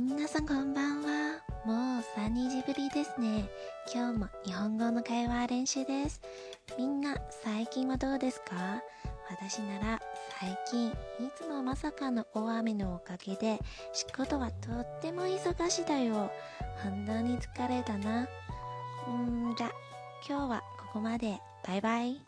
皆さんこんばんは。もう3日ぶりですね。今日も日本語の会話練習です。みんな最近はどうですか？私なら最近いつもまさかの大雨のおかげで仕事はとっても忙しいだよ。本当に疲れたな。うーん、じゃ、今日はここまで。バイバイ。